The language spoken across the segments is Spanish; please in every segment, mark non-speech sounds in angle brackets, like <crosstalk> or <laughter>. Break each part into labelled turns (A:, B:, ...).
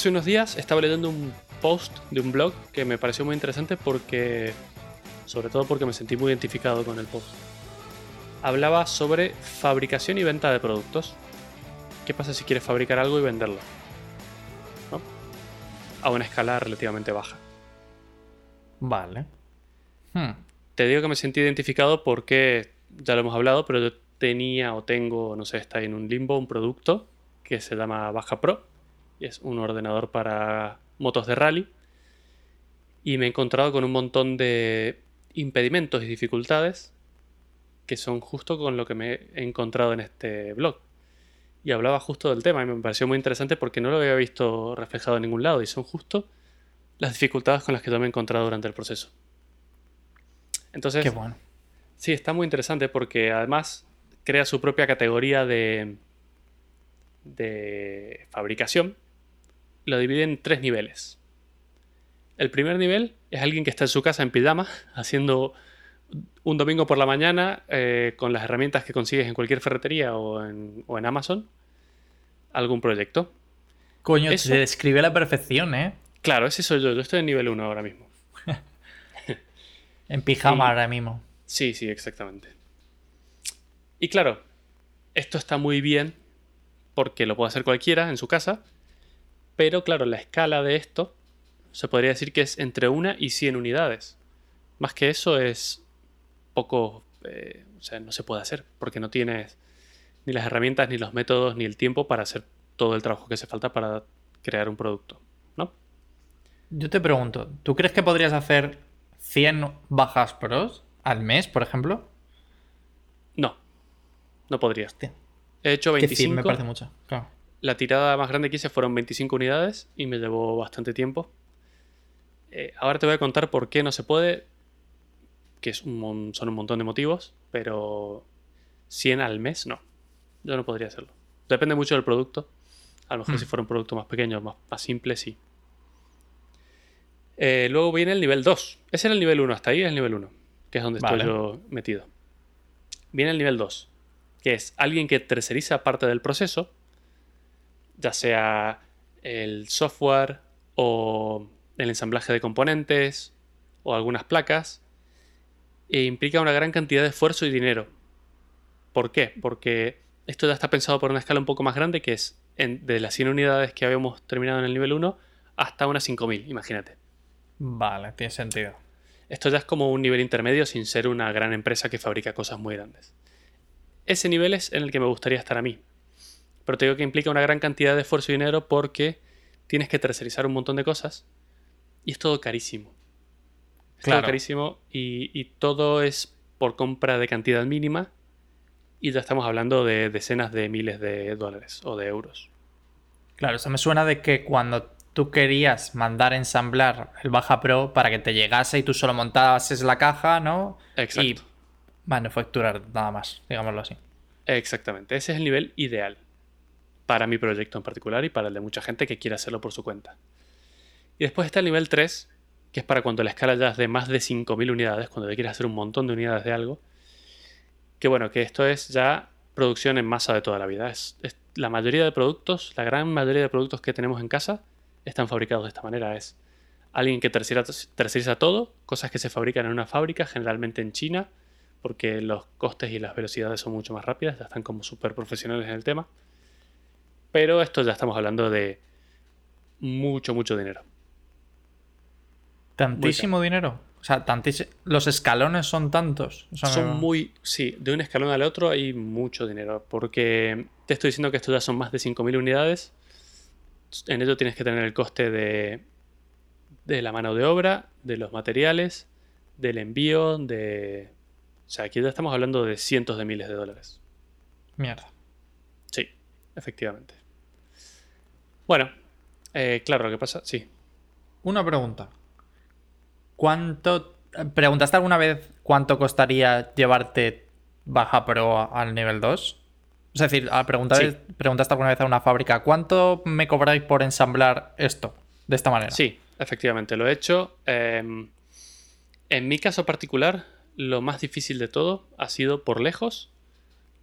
A: hace unos días estaba leyendo un post de un blog que me pareció muy interesante porque, sobre todo porque me sentí muy identificado con el post. Hablaba sobre fabricación y venta de productos. ¿Qué pasa si quieres fabricar algo y venderlo? ¿No? A una escala relativamente baja.
B: Vale. Hmm.
A: Te digo que me sentí identificado porque, ya lo hemos hablado, pero yo tenía o tengo, no sé, está en un limbo, un producto que se llama Baja Pro. Es un ordenador para motos de rally. Y me he encontrado con un montón de impedimentos y dificultades que son justo con lo que me he encontrado en este blog. Y hablaba justo del tema y me pareció muy interesante porque no lo había visto reflejado en ningún lado y son justo las dificultades con las que yo me he encontrado durante el proceso. Entonces,
B: Qué bueno.
A: sí, está muy interesante porque además crea su propia categoría de, de fabricación. Lo divide en tres niveles. El primer nivel es alguien que está en su casa en pijama haciendo un domingo por la mañana eh, con las herramientas que consigues en cualquier ferretería o en, o en Amazon algún proyecto.
B: Coño,
A: Eso-
B: se describe a la perfección, ¿eh?
A: Claro, ese soy yo. Yo estoy en nivel 1 ahora mismo. <laughs>
B: En pijama ahora mismo.
A: Sí, sí, exactamente. Y claro, esto está muy bien porque lo puede hacer cualquiera en su casa, pero claro, la escala de esto se podría decir que es entre una y 100 unidades. Más que eso es poco, eh, o sea, no se puede hacer porque no tienes ni las herramientas, ni los métodos, ni el tiempo para hacer todo el trabajo que hace falta para crear un producto, ¿no?
B: Yo te pregunto, ¿tú crees que podrías hacer 100 bajas pros al mes, por ejemplo?
A: No, no podría.
B: Hostia,
A: He hecho
B: que 100 me
A: 25.
B: parece mucho. Claro.
A: La tirada más grande que hice fueron 25 unidades y me llevó bastante tiempo. Eh, ahora te voy a contar por qué no se puede, que es un mon- son un montón de motivos, pero 100 al mes no. Yo no podría hacerlo. Depende mucho del producto. A lo mejor si fuera un producto más pequeño, más, más simple, sí. Eh, luego viene el nivel 2. Ese era el nivel 1, hasta ahí es el nivel 1, que es donde
B: Vale.
A: estoy yo metido. Viene el nivel 2, que es alguien que terceriza parte del proceso, ya sea el software o el ensamblaje de componentes o algunas placas, e implica una gran cantidad de esfuerzo y dinero. ¿Por qué? Porque esto ya está pensado por una escala un poco más grande, que es en- de las 100 unidades que habíamos terminado en el nivel 1 hasta unas 5000, imagínate.
B: Vale, tiene sentido.
A: Esto ya es como un nivel intermedio sin ser una gran empresa que fabrica cosas muy grandes. Ese nivel es en el que me gustaría estar a mí. Pero te digo que implica una gran cantidad de esfuerzo y dinero porque tienes que tercerizar un montón de cosas y es todo carísimo. Es
B: Claro.
A: todo carísimo y, y todo es por compra de cantidad mínima y ya estamos hablando de decenas de miles de dólares o de euros.
B: Claro, eso me suena de que cuando tú querías mandar ensamblar el Baja Pro para que te llegase y tú solo montabas la caja, ¿no?
A: Exacto.
B: Y manufacturar nada más, digámoslo así.
A: Exactamente, ese es el nivel ideal para mi proyecto en particular y para el de mucha gente que quiere hacerlo por su cuenta. Y después está el nivel 3, que es para cuando la escala ya es de más de 5.000 unidades, cuando ya quieres hacer un montón de unidades de algo. Que bueno, que esto es ya producción en masa de toda la vida. Es, la mayoría de productos, la gran mayoría de productos que tenemos en casa, están fabricados de esta manera. Es alguien que terceriza, terceriza todo, cosas que se fabrican en una fábrica, generalmente en China, porque los costes y las velocidades son mucho más rápidas, ya están como súper profesionales en el tema. Pero esto ya estamos hablando de mucho, mucho dinero.
B: Tantísimo dinero. O sea, tantísimo. Los escalones son tantos. O sea,
A: son muy, sí, de un escalón al otro hay mucho dinero, porque te estoy diciendo que esto ya son más de 5.000 unidades. En ello tienes que tener el coste de, de la mano de obra, de los materiales, del envío, de... O sea, aquí ya estamos hablando de cientos de miles de dólares.
B: Mierda.
A: Efectivamente. Bueno, eh, claro, lo que pasa, sí.
B: Una pregunta. ¿Cuánto. ¿Preguntaste alguna vez cuánto costaría llevarte Baja Pro al nivel 2? Es decir, a preguntar-
A: Sí.
B: preguntaste alguna vez a una fábrica, ¿cuánto me cobráis por ensamblar esto? De esta manera.
A: Sí, efectivamente, lo he hecho. Eh, en mi caso particular, lo más difícil de todo ha sido, por lejos,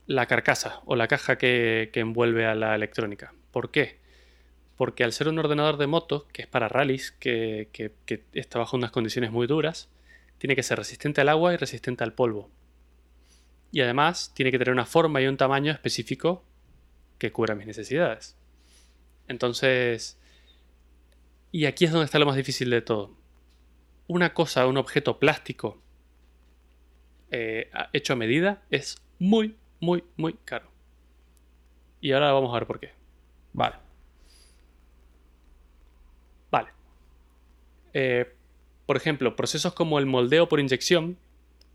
A: la carcasa o la caja que, que envuelve a la electrónica. ¿Por qué? porque al ser un ordenador de moto, que es para rallies, que, que está bajo unas condiciones muy duras, tiene que ser resistente al agua y resistente al polvo. Y además tiene que tener una forma y un tamaño específico que cubra mis necesidades. Entonces, y aquí es donde está lo más difícil de todo. Una cosa, un objeto plástico eh, hecho a medida es muy, muy, muy caro. Y ahora vamos a ver por qué.
B: Vale.
A: Vale. Eh, por ejemplo, procesos como el moldeo por inyección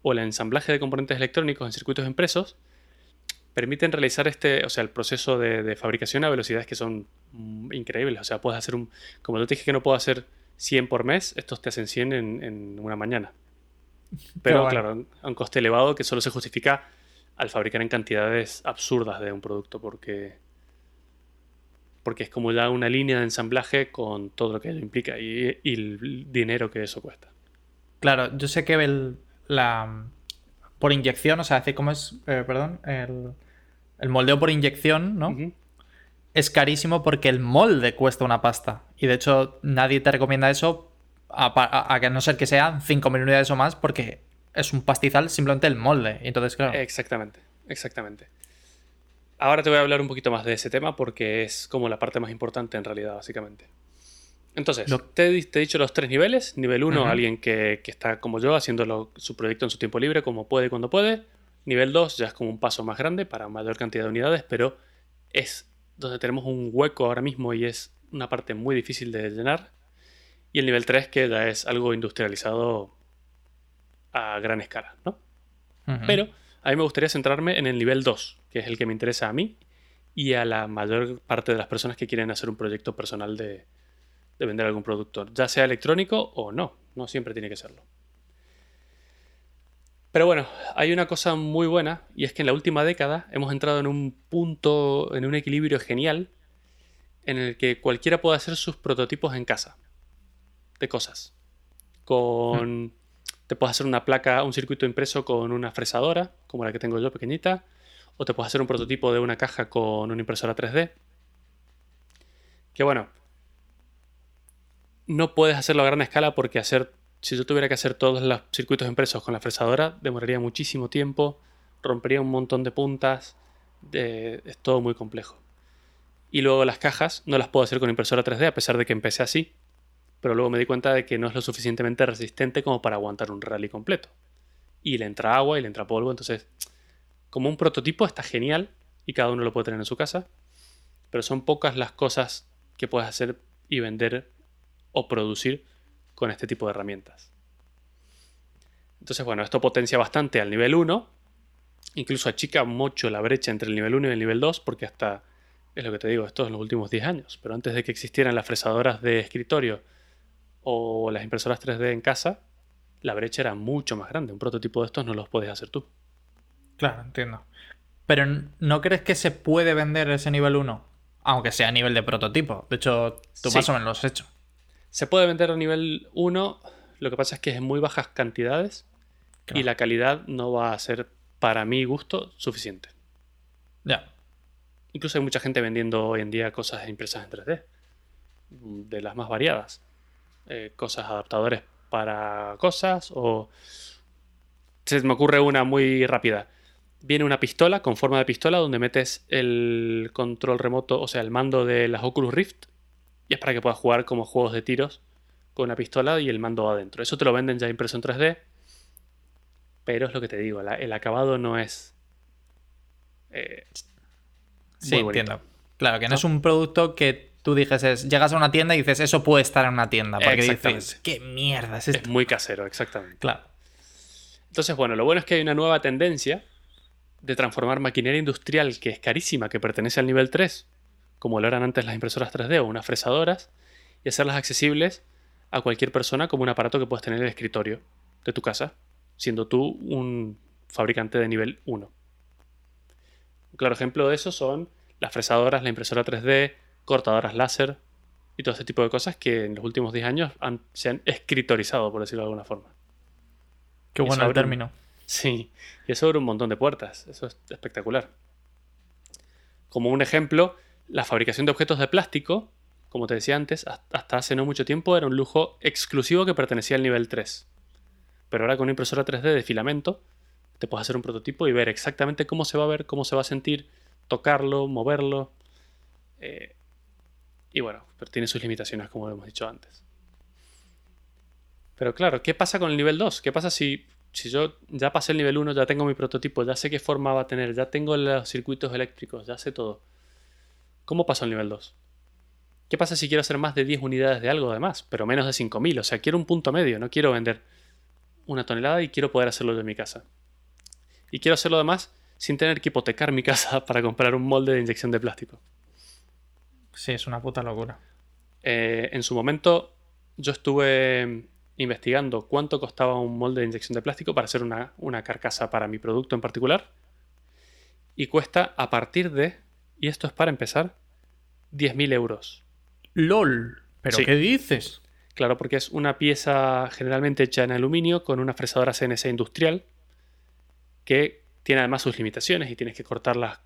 A: o el ensamblaje de componentes electrónicos en circuitos impresos permiten realizar este, o sea, el proceso de, fabricación a velocidades que son mm, increíbles. O sea, puedes hacer un, como yo te dije que no puedo hacer 100 por mes, estos te hacen 100 en, una mañana. <laughs> Pero claro, a un coste elevado que solo se justifica al fabricar en cantidades absurdas de un producto, porque, porque es como ya una línea de ensamblaje con todo lo que ello implica y, el dinero que eso cuesta.
B: Claro, yo sé que el, la por inyección, o sea, hace como es, eh, perdón, el, el, moldeo por inyección, ¿no? Es carísimo porque el molde cuesta una pasta. Y de hecho, nadie te recomienda eso a, que no ser que sean 5.000 unidades o más, porque es un pastizal simplemente el molde. entonces, claro.
A: Exactamente, exactamente. Ahora te voy a hablar un poquito más de ese tema porque es como la parte más importante en realidad, básicamente. Entonces, te, he dicho los tres niveles. Nivel 1, alguien que, está como yo, haciendo su proyecto en su tiempo libre, como puede y cuando puede. Nivel 2 ya es como un paso más grande para mayor cantidad de unidades, pero es donde tenemos un hueco ahora mismo y es una parte muy difícil de llenar. Y el nivel 3 que ya es algo industrializado a gran escala, ¿no? Pero a mí me gustaría centrarme en el nivel 2, que es el que me interesa a mí y a la mayor parte de las personas que quieren hacer un proyecto personal de, de vender algún producto, ya sea electrónico o no, no siempre tiene que serlo. Pero bueno, hay una cosa muy buena y es que en la última década hemos entrado en un punto, en un equilibrio genial en el que cualquiera puede hacer sus prototipos en casa de cosas. Con... Te puedes hacer una placa, un circuito impreso con una fresadora, como la que tengo yo pequeñita, o te puedes hacer un prototipo de una caja con una impresora 3D. Que bueno, no puedes hacerlo a gran escala porque hacer, si yo tuviera que hacer todos los circuitos impresos con la fresadora, demoraría muchísimo tiempo, rompería un montón de puntas, es todo muy complejo. Y luego las cajas no las puedo hacer con impresora 3D, a pesar de que empecé así, pero luego me di cuenta de que no es lo suficientemente resistente como para aguantar un rally completo. Y le entra agua y le entra polvo, entonces, como un prototipo está genial y cada uno lo puede tener en su casa, pero son pocas las cosas que puedes hacer y vender o producir con este tipo de herramientas. Entonces, bueno, esto potencia bastante al nivel 1, incluso achica mucho la brecha entre el nivel 1 y el nivel 2, porque hasta, es lo que te digo, esto en los últimos 10 años, pero antes de que existieran las fresadoras de escritorio o las impresoras 3D en casa, la brecha era mucho más grande. Un prototipo de estos no los puedes hacer tú.
B: Claro, entiendo. Pero ¿no crees que se puede vender ese nivel 1? Aunque sea a nivel de prototipo. De hecho, tú más o menos lo has hecho.
A: Se puede vender a nivel 1, lo que pasa es que es en muy bajas cantidades y la calidad no va a ser, para mi gusto, suficiente.
B: Ya.
A: Incluso hay mucha gente vendiendo hoy en día cosas impresas en 3D, de las más variadas. Eh, cosas adaptadores para cosas o... Se me ocurre una muy rápida. Viene una pistola con forma de pistola donde metes el control remoto, o sea, el mando de las Oculus Rift y es para que puedas jugar como juegos de tiros con una pistola y el mando adentro. Eso te lo venden ya impreso en 3D, pero es lo que te digo, el acabado no es...
B: Eh, sí, entiendo. Claro, que no, es un producto que tú dices, llegas a una tienda y dices, eso puede estar en una tienda. Porque dices, ¿qué mierda es esto?
A: Es muy casero, exactamente.
B: Claro.
A: Entonces, bueno, lo bueno es que hay una nueva tendencia de transformar maquinaria industrial que es carísima, que pertenece al nivel 3, como lo eran antes las impresoras 3D o unas fresadoras, y hacerlas accesibles a cualquier persona como un aparato que puedes tener en el escritorio de tu casa, siendo tú un fabricante de nivel 1. Un claro ejemplo de eso son las fresadoras, la impresora 3D, cortadoras láser y todo este tipo de cosas que en los últimos 10 años se han escritorizado, por decirlo de alguna forma.
B: Qué bueno el término.
A: sí, y eso abre un montón de puertas. Eso es espectacular. Como un ejemplo, la fabricación de objetos de plástico como te decía antes, hasta hace no mucho tiempo era un lujo exclusivo que pertenecía al nivel 3. Pero ahora con una impresora 3D de filamento, te puedes hacer un prototipo y ver exactamente cómo se va a ver, cómo se va a sentir, tocarlo, moverlo. Eh, y bueno, pero tiene sus limitaciones, como hemos dicho antes. Pero claro, ¿qué pasa con el nivel 2? ¿Qué pasa si, si yo ya pasé el nivel 1, ya tengo mi prototipo, ya sé qué forma va a tener, ya tengo los circuitos eléctricos, ya sé todo? ¿Cómo paso al nivel 2? ¿Qué pasa si quiero hacer más de 10 unidades de algo además, pero menos de 5.000? O sea, quiero un punto medio, no quiero vender una tonelada y quiero poder hacerlo yo en mi casa. Y quiero hacerlo además sin tener que hipotecar mi <laughs> casa para comprar un molde de inyección de plástico.
B: Sí, es una puta locura.
A: Eh, en su momento yo estuve investigando cuánto costaba un molde de inyección de plástico para hacer una, carcasa para mi producto en particular. Y cuesta a partir de, y esto es para empezar, 10.000 euros.
B: LOL. ¿Pero qué dices?
A: Claro, porque es una pieza generalmente hecha en aluminio con una fresadora CNC industrial que tiene además sus limitaciones y tienes que cortarlas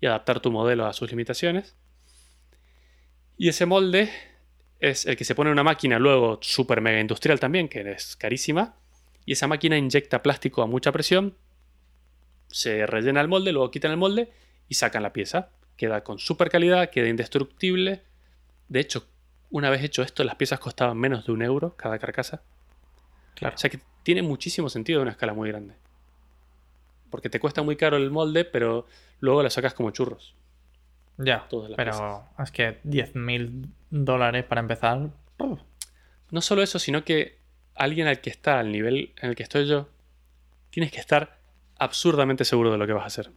A: y adaptar tu modelo a sus limitaciones. Y ese molde es el que se pone en una máquina luego super mega industrial también, que es carísima. Y esa máquina inyecta plástico a mucha presión, se rellena el molde, luego quitan el molde y sacan la pieza. Queda con super calidad, queda indestructible. De hecho, una vez hecho esto, las piezas costaban menos de un euro cada carcasa. Claro. O sea que tiene muchísimo sentido de una escala muy grande. Porque te cuesta muy caro el molde, pero luego la sacas como churros.
B: Ya, pero es que 10.000 dólares para empezar.
A: No solo eso, sino que alguien al que está al nivel en el que estoy yo, tienes que estar absurdamente seguro de lo que vas a hacer.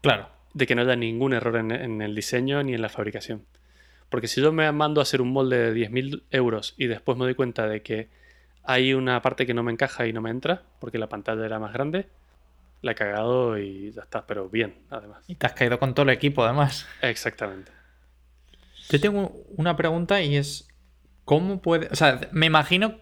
B: Claro.
A: De que no haya ningún error en, el diseño ni en la fabricación. Porque si yo me mando a hacer un molde de 10.000 euros y después me doy cuenta de que hay una parte que no me encaja y no me entra, porque la pantalla era más grande, la he cagado y ya está, pero bien, además.
B: Y te has caído con todo el equipo, además.
A: Exactamente.
B: Yo tengo una pregunta y es, ¿cómo puede...? O sea, me imagino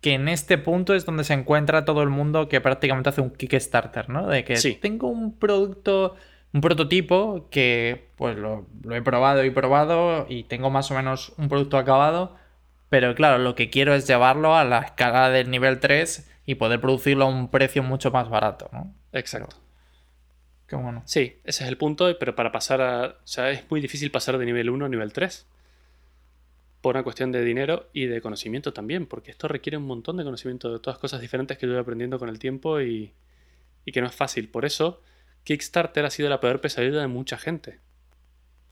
B: que en este punto es donde se encuentra todo el mundo que prácticamente hace un Kickstarter, ¿no? De que tengo un producto, un prototipo que pues lo, lo he probado y probado y tengo más o menos un producto acabado, pero claro, lo que quiero es llevarlo a la escala del nivel 3 y poder producirlo a un precio mucho más barato, ¿no?
A: Exacto.
B: qué bueno.
A: Sí, ese es el punto, pero para pasar a... O sea, es muy difícil pasar de nivel 1 a nivel 3. Por una cuestión de dinero y de conocimiento también, porque esto requiere un montón de conocimiento de todas cosas diferentes que yo voy aprendiendo con el tiempo y, y que no es fácil. Por eso, Kickstarter ha sido la peor pesadilla de mucha gente.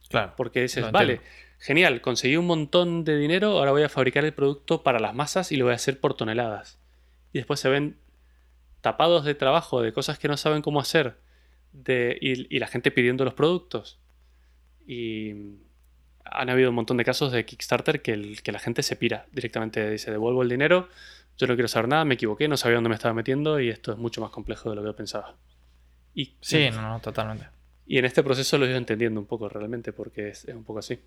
B: Claro.
A: Porque dices, vale, genial, conseguí un montón de dinero, ahora voy a fabricar el producto para las masas y lo voy a hacer por toneladas y después se ven tapados de trabajo, de cosas que no saben cómo hacer, de, y, la gente pidiendo los productos. Y han habido un montón de casos de Kickstarter que, el, que la gente se pira directamente, dice, devuelvo el dinero, yo no quiero saber nada, me equivoqué, no sabía dónde me estaba metiendo y esto es mucho más complejo de lo que yo pensaba.
B: Y, sí, no, no, totalmente.
A: Y en este proceso lo he ido entendiendo un poco realmente porque es, un poco así.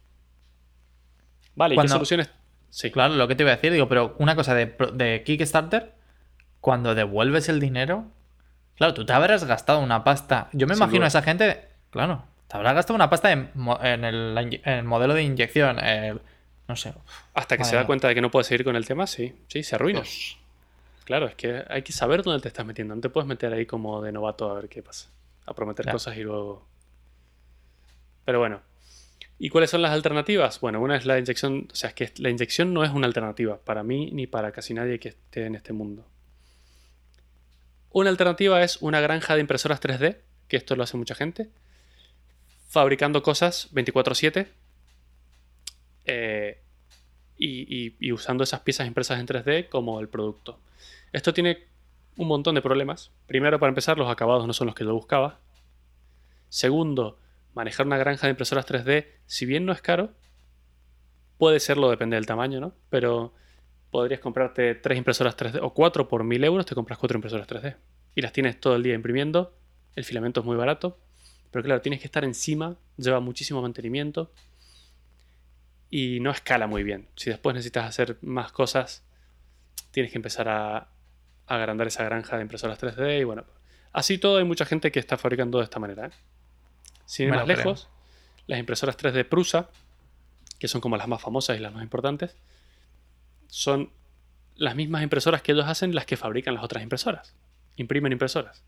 A: Vale, ¿y qué soluciones?
B: Sí. Claro, lo que te iba a decir, digo, pero una cosa de, de Kickstarter cuando devuelves el dinero, claro, tú te habrás gastado una pasta. Yo me imagino a esa gente, claro, te habrás gastado una pasta en, el, modelo de inyección, no sé.
A: Hasta que se da cuenta de que no puede seguir con el tema, sí, sí, se arruina. Claro, es que hay que saber dónde te estás metiendo. No te puedes meter ahí como de novato a ver qué pasa. A prometer cosas y luego. Pero bueno. ¿Y cuáles son las alternativas? Bueno, una es la inyección. O sea, es que la inyección no es una alternativa para mí ni para casi nadie que esté en este mundo. Una alternativa es una granja de impresoras 3D, que esto lo hace mucha gente, fabricando cosas 24/7 eh, y, usando esas piezas impresas en 3D como el producto. Esto tiene un montón de problemas. Primero, para empezar, los acabados no son los que yo buscaba. Segundo, manejar una granja de impresoras 3D, si bien no es caro, puede serlo, depende del tamaño, ¿no? Pero podrías comprarte tres impresoras 3D o cuatro por mil euros, te compras cuatro impresoras 3D. Y las tienes todo el día imprimiendo. El filamento es muy barato. Pero claro, tienes que estar encima, lleva muchísimo mantenimiento. Y no escala muy bien. Si después necesitas hacer más cosas, tienes que empezar a, agrandar esa granja de impresoras 3D. Y bueno, así todo hay mucha gente que está fabricando de esta manera. ¿eh? Sin ir más lejos, las impresoras 3D Prusa, que son como las más famosas y las más importantes, son las mismas impresoras que ellos hacen las que fabrican las otras impresoras. Imprimen impresoras.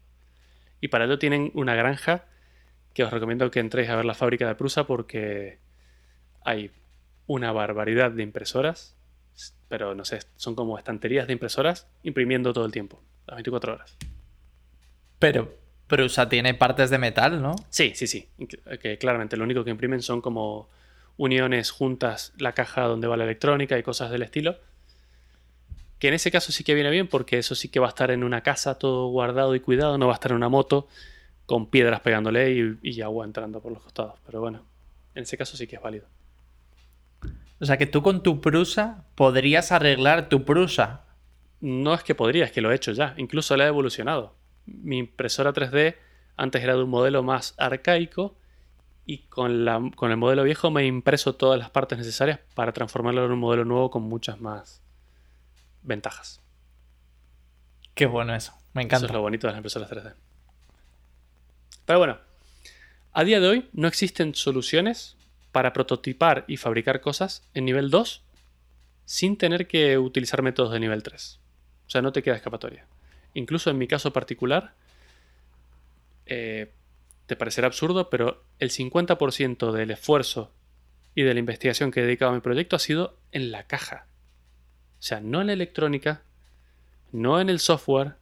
A: Y para ello tienen una granja que os recomiendo que entréis a ver la fábrica de Prusa porque hay una barbaridad de impresoras, pero no sé, son como estanterías de impresoras imprimiendo todo el tiempo, las 24 horas.
B: Pero Prusa tiene partes de metal, ¿no?
A: Sí, sí, sí. Que claramente lo único que imprimen son como uniones juntas, la caja donde va la electrónica y cosas del estilo. Que en ese caso sí que viene bien porque eso sí que va a estar en una casa todo guardado y cuidado, no va a estar en una moto con piedras pegándole y, y agua entrando por los costados. Pero bueno, en ese caso sí que es válido.
B: O sea que tú con tu Prusa podrías arreglar tu Prusa.
A: No es que podría, es que lo he hecho ya. Incluso la he evolucionado. Mi impresora 3D antes era de un modelo más arcaico y con, la, con el modelo viejo me he impreso todas las partes necesarias para transformarlo en un modelo nuevo con muchas más ventajas.
B: Qué bueno eso, me encanta.
A: Eso es lo bonito de las impresoras 3D. Pero bueno, a día de hoy no existen soluciones para prototipar y fabricar cosas en nivel 2 sin tener que utilizar métodos de nivel 3. O sea, no te queda escapatoria. Incluso en mi caso particular, eh, te parecerá absurdo, pero el 50% del esfuerzo y de la investigación que he dedicado a mi proyecto ha sido en la caja. O sea, no en la electrónica, no en el software,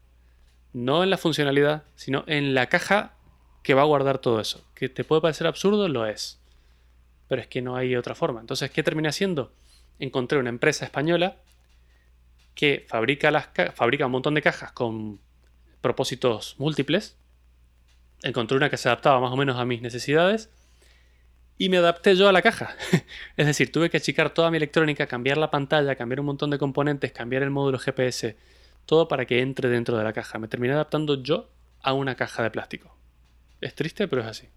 A: no en la funcionalidad, sino en la caja que va a guardar todo eso. Que te puede parecer absurdo, lo es. Pero es que no hay otra forma. Entonces, ¿qué terminé haciendo? Encontré una empresa española que fabrica, fabrica un montón de cajas con propósitos múltiples encontré una que se adaptaba más o menos a mis necesidades y me adapté yo a la caja. <laughs> es decir, tuve que achicar toda mi electrónica, cambiar la pantalla, cambiar un montón de componentes, cambiar el módulo GPS, todo para que entre dentro de la caja. Me terminé adaptando yo a una caja de plástico. Es triste, pero es así.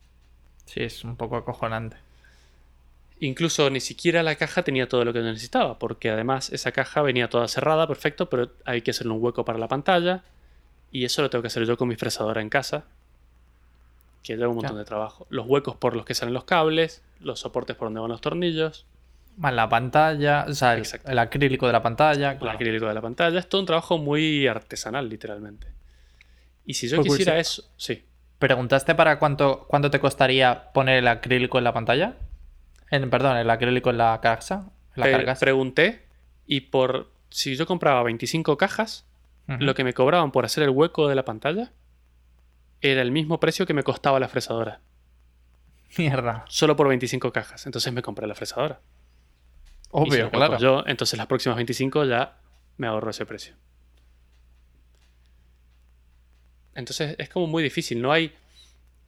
B: Sí, es un poco acojonante.
A: Incluso ni siquiera la caja tenía todo lo que necesitaba, porque además esa caja venía toda cerrada, perfecto, pero hay que hacerle un hueco para la pantalla. Y eso lo tengo que hacer yo con mi fresadora en casa, que lleva un montón de trabajo. Los huecos por los que salen los cables, los soportes por donde van los tornillos.
B: Más la pantalla, o sea, el, acrílico de la pantalla.
A: El acrílico de la pantalla. Es todo un trabajo muy artesanal, literalmente. Y si yo quisiera eso, sí.
B: ¿Preguntaste para cuánto, cuánto te costaría poner el acrílico en la pantalla? En, perdón, el acrílico en la casa.
A: la Pregunté y por si yo compraba 25 cajas, lo que me cobraban por hacer el hueco de la pantalla era el mismo precio que me costaba la fresadora.
B: Mierda.
A: Solo por 25 cajas. Entonces me compré la fresadora.
B: Obvio, claro.
A: Yo, entonces las próximas 25 ya me ahorro ese precio. Entonces es como muy difícil. No hay,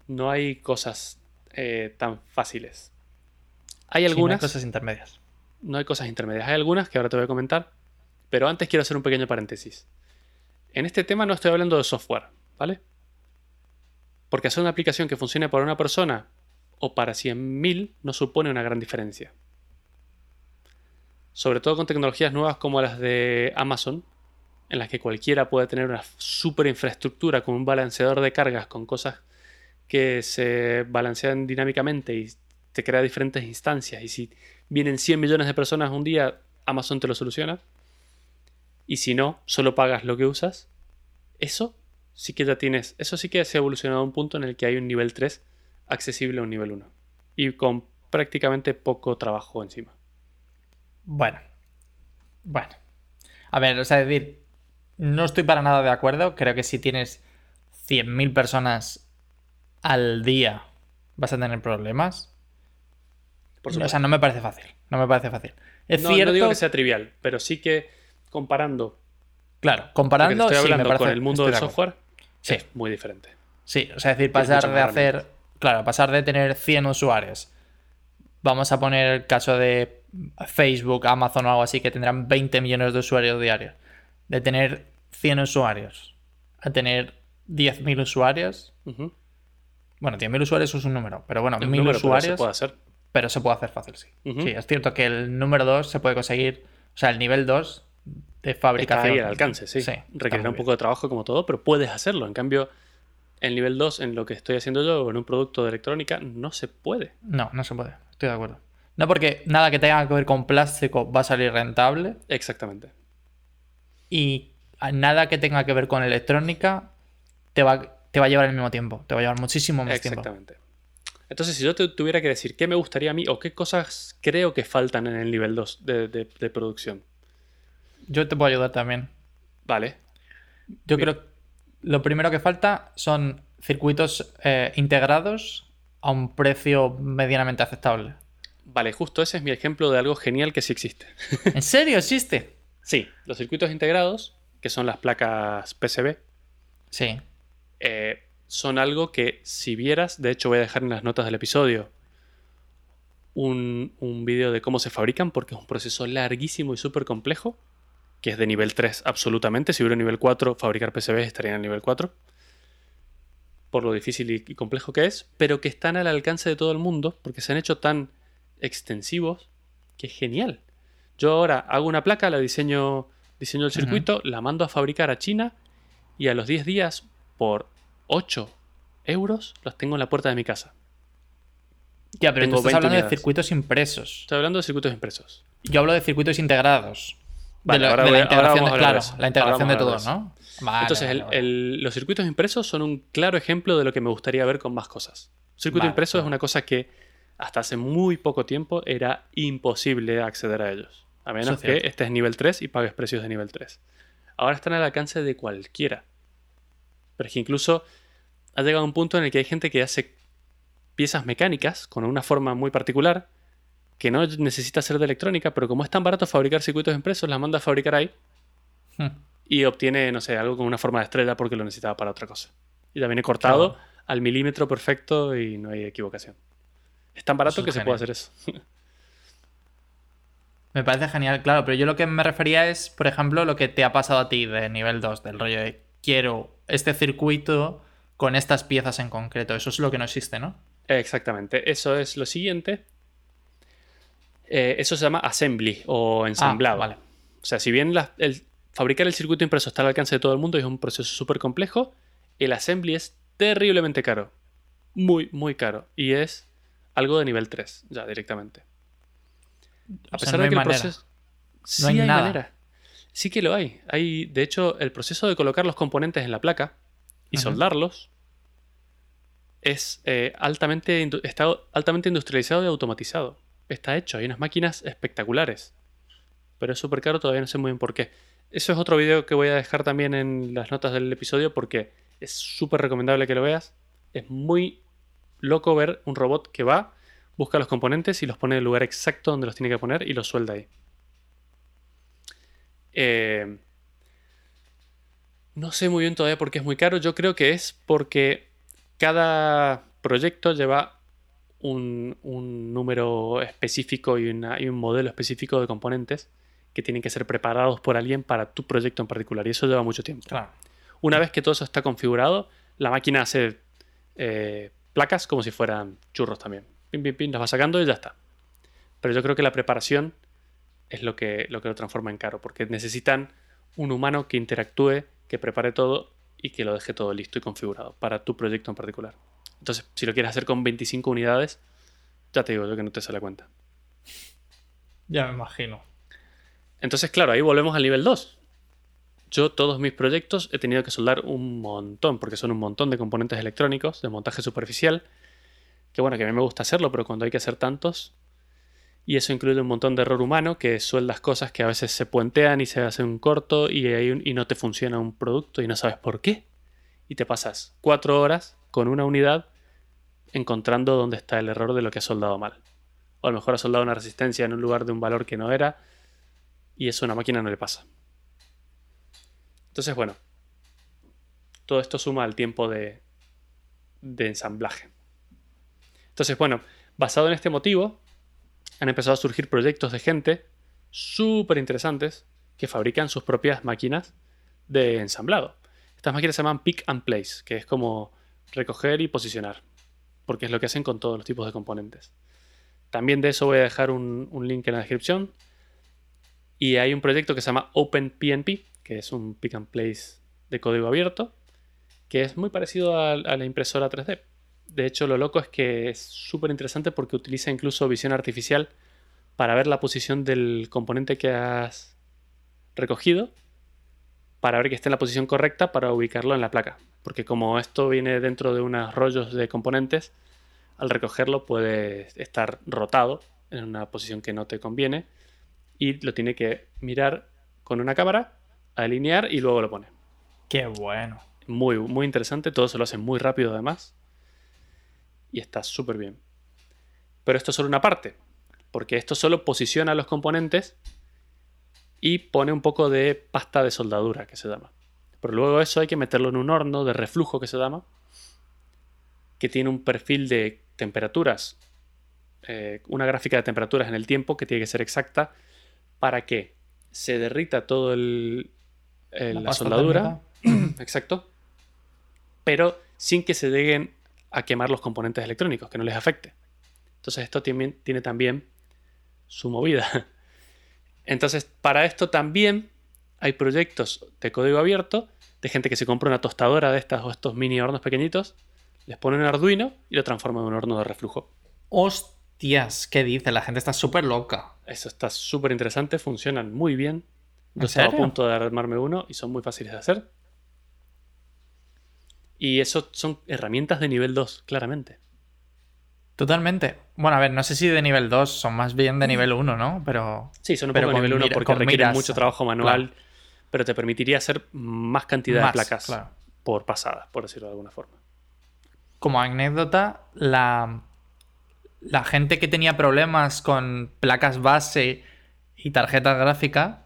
A: no hay cosas eh, tan fáciles. Hay algunas.
B: no hay cosas intermedias.
A: No hay cosas intermedias. Hay algunas que ahora te voy a comentar. Pero antes quiero hacer un pequeño paréntesis. En este tema no estoy hablando de software, ¿vale? Porque hacer una aplicación que funcione para una persona o para 100.000 no supone una gran diferencia. Sobre todo con tecnologías nuevas como las de Amazon, en las que cualquiera puede tener una super infraestructura con un balanceador de cargas, con cosas que se balancean dinámicamente y te crea diferentes instancias. Y si vienen 100 millones de personas un día, Amazon te lo soluciona. Y si no, solo pagas lo que usas. Eso sí que ya tienes, eso sí que se ha evolucionado a un punto en el que hay un nivel 3 accesible a un nivel 1 y con prácticamente poco trabajo encima.
B: Bueno, bueno. A ver, o sea, decir, no estoy para nada de acuerdo. Creo que si tienes 100.000 personas al día vas a tener problemas. Por o sea, no me parece fácil. No me parece fácil.
A: Es no, no digo que sea trivial, pero sí que comparando.
B: Claro, comparando.
A: Estoy hablando con el mundo del software Sí. Es muy diferente.
B: Sí, o sea, es decir, pasar de hacer. Claro, pasar de tener 100 usuarios. Vamos a poner el caso de Facebook, Amazon o algo así, que tendrán 20 millones de usuarios diarios. De tener 100 usuarios a tener 10.000 usuarios. Bueno, 10.000 usuarios es un número, pero bueno, 1.000 usuarios. Pero se puede hacer. Pero se puede hacer fácil, sí. Sí, es cierto que el número 2 se puede conseguir. O sea, el nivel 2 de fabricación.
A: Está ahí al alcance, sí. Requiere un poco de trabajo como todo, pero puedes hacerlo. En cambio, el nivel 2, en lo que estoy haciendo yo, o en un producto de electrónica, no se puede.
B: No, no se puede. Estoy de acuerdo. No, porque nada que tenga que ver con plástico va a salir rentable.
A: Exactamente.
B: Y nada que tenga que ver con electrónica te va, te va a llevar el mismo tiempo. Te va a llevar muchísimo más tiempo.
A: Exactamente. Entonces, si yo te tuviera que decir qué me gustaría a mí o qué cosas creo que faltan en el nivel 2 de, producción.
B: Yo te puedo ayudar también.
A: Vale.
B: Yo creo que lo primero que falta son circuitos eh, integrados a un precio medianamente aceptable.
A: Vale, justo ese es mi ejemplo de algo genial que sí existe. <laughs>
B: ¿En serio existe?
A: sí, los circuitos integrados, que son las placas PCB.
B: Sí.
A: Eh, son algo que si vieras, de hecho voy a dejar en las notas del episodio un, un vídeo de cómo se fabrican, porque es un proceso larguísimo y súper complejo, que es de nivel 3 absolutamente. Si hubiera nivel 4, fabricar PCBs estaría en el nivel 4, por lo difícil y complejo que es, pero que están al alcance de todo el mundo, porque se han hecho tan extensivos, que es genial. Yo ahora hago una placa, la diseño, diseño el circuito, la mando a fabricar a China y a los 10 días, por 8 euros los tengo en la puerta de mi casa.
B: Ya, pero tú estás hablando de circuitos impresos.
A: Estoy hablando de circuitos impresos.
B: Yo hablo de circuitos integrados. De, la integración, de, claro, la integración de todo, ¿no?
A: Entonces, los circuitos impresos son un claro ejemplo de lo que me gustaría ver con más cosas. circuito impreso es una cosa que hasta hace muy poco tiempo era imposible acceder a ellos. A menos que estés nivel 3 y pagues precios de nivel 3. Ahora están al alcance de cualquiera. Pero es que incluso ha llegado a un punto en el que hay gente que hace piezas mecánicas con una forma muy particular que no necesita ser de electrónica, pero como es tan barato fabricar circuitos impresos, las manda a fabricar ahí hmm. y obtiene, no sé, algo con una forma de estrella porque lo necesitaba para otra cosa. Y ya viene cortado al milímetro perfecto y no hay equivocación. Es tan barato que se puede hacer eso. <laughs>
B: Me parece genial, claro, pero yo lo que me refería es, por ejemplo, lo que te ha pasado a ti de nivel 2, del rollo de quiero este circuito con estas piezas en concreto. Eso es lo que no existe, ¿no?
A: Exactamente. Eso es lo siguiente. Eh, eso se llama assembly o ensamblado.
B: Ah, vale.
A: O sea, si bien el, fabricar el circuito impreso está al alcance de todo el mundo y es un proceso súper complejo, el assembly es terriblemente caro. Muy, muy caro. Y es algo de nivel 3, ya directamente.
B: A pesar de que el proceso.
A: No hay, Manera. Sí que lo hay. Hay, de hecho, el proceso de colocar los componentes en la placa y soldarlos es eh, altamente, está altamente industrializado y automatizado. Está hecho, hay unas máquinas espectaculares. Pero es súper caro, todavía no sé muy bien por qué. Eso es otro video que voy a dejar también en las notas del episodio porque es súper recomendable que lo veas. Es muy loco ver un robot que va, busca los componentes y los pone en el lugar exacto donde los tiene que poner y los suelda ahí. Eh, no sé muy bien todavía por qué es muy caro. Yo creo que es porque cada proyecto lleva un, número específico y, un modelo específico de componentes que tienen que ser preparados por alguien para tu proyecto en particular. Y eso lleva mucho tiempo. Una vez que todo eso está configurado, la máquina hace eh, placas como si fueran churros también. Pim, pim, pim, las va sacando y ya está. Pero yo creo que la preparación es lo que, lo que lo transforma en caro, porque necesitan un humano que interactúe, que prepare todo y que lo deje todo listo y configurado para tu proyecto en particular. Entonces, si lo quieres hacer con 25 unidades, ya te digo yo que no te sale cuenta.
B: Ya me imagino.
A: Entonces, claro, ahí volvemos al nivel 2. Yo todos mis proyectos he tenido que soldar un montón, porque son un montón de componentes electrónicos de montaje superficial, que bueno, que a mí me gusta hacerlo, pero cuando hay que hacer tantos, y eso incluye un montón de error humano, que sueldas cosas que a veces se puentean y se hace un corto y, y no te funciona un producto y no sabes por qué. Y te pasas cuatro horas con una unidad encontrando dónde está el error de lo que has soldado mal. O a lo mejor has soldado una resistencia en un lugar de un valor que no era y eso a una máquina no le pasa. Entonces, bueno, todo esto suma al tiempo de, de ensamblaje. Entonces, bueno, basado en este motivo, han empezado a surgir proyectos de gente súper interesantes que fabrican sus propias máquinas de ensamblado. Estas máquinas se llaman pick and place, que es como recoger y posicionar, porque es lo que hacen con todos los tipos de componentes. También de eso voy a dejar un, link en la descripción. Y hay un proyecto que se llama OpenPNP, que es un pick and place de código abierto, que es muy parecido a la impresora 3D. De hecho, lo loco es que es súper interesante porque utiliza incluso visión artificial para ver la posición del componente que has recogido, para ver que esté en la posición correcta para ubicarlo en la placa. Porque como esto viene dentro de unos rollos de componentes, al recogerlo puede estar rotado en una posición que no te conviene y lo tiene que mirar con una cámara, alinear y luego lo pone.
B: Qué bueno.
A: Muy, muy interesante, todo se lo hace muy rápido además y está súper bien. Pero esto es solo una parte, porque esto solo posiciona los componentes y pone un poco de pasta de soldadura que se llama. Pero luego eso hay que meterlo en un horno de reflujo que se llama, que tiene un perfil de temperaturas, eh, una gráfica de temperaturas en el tiempo que tiene que ser exacta para que se derrita todo el, la, soldadura, <clears throat> exacto, pero sin que se lleguen a quemar los componentes electrónicos, que no les afecte. Entonces esto tiene, tiene también su movida. Entonces para esto también hay proyectos de código abierto de gente que se compra una tostadora de estas o estos mini hornos pequeñitos, les pone un Arduino y lo transforma en un horno de reflujo.
B: Hostias, ¿qué dice? La gente está súper loca.
A: Eso está súper interesante, funcionan muy bien. Yo estaba a punto de armarme uno y son muy fáciles de hacer. Y eso son herramientas de nivel 2, claramente.
B: Totalmente. Bueno, a ver, no sé si de nivel 2, son más bien de nivel 1, ¿no? Pero.
A: Sí, son un poco de nivel 1 porque requieren mucho trabajo manual, pero te permitiría hacer más cantidad de placas por pasada, por decirlo de alguna forma.
B: Como anécdota, la, la gente que tenía problemas con placas base y tarjetas gráficas,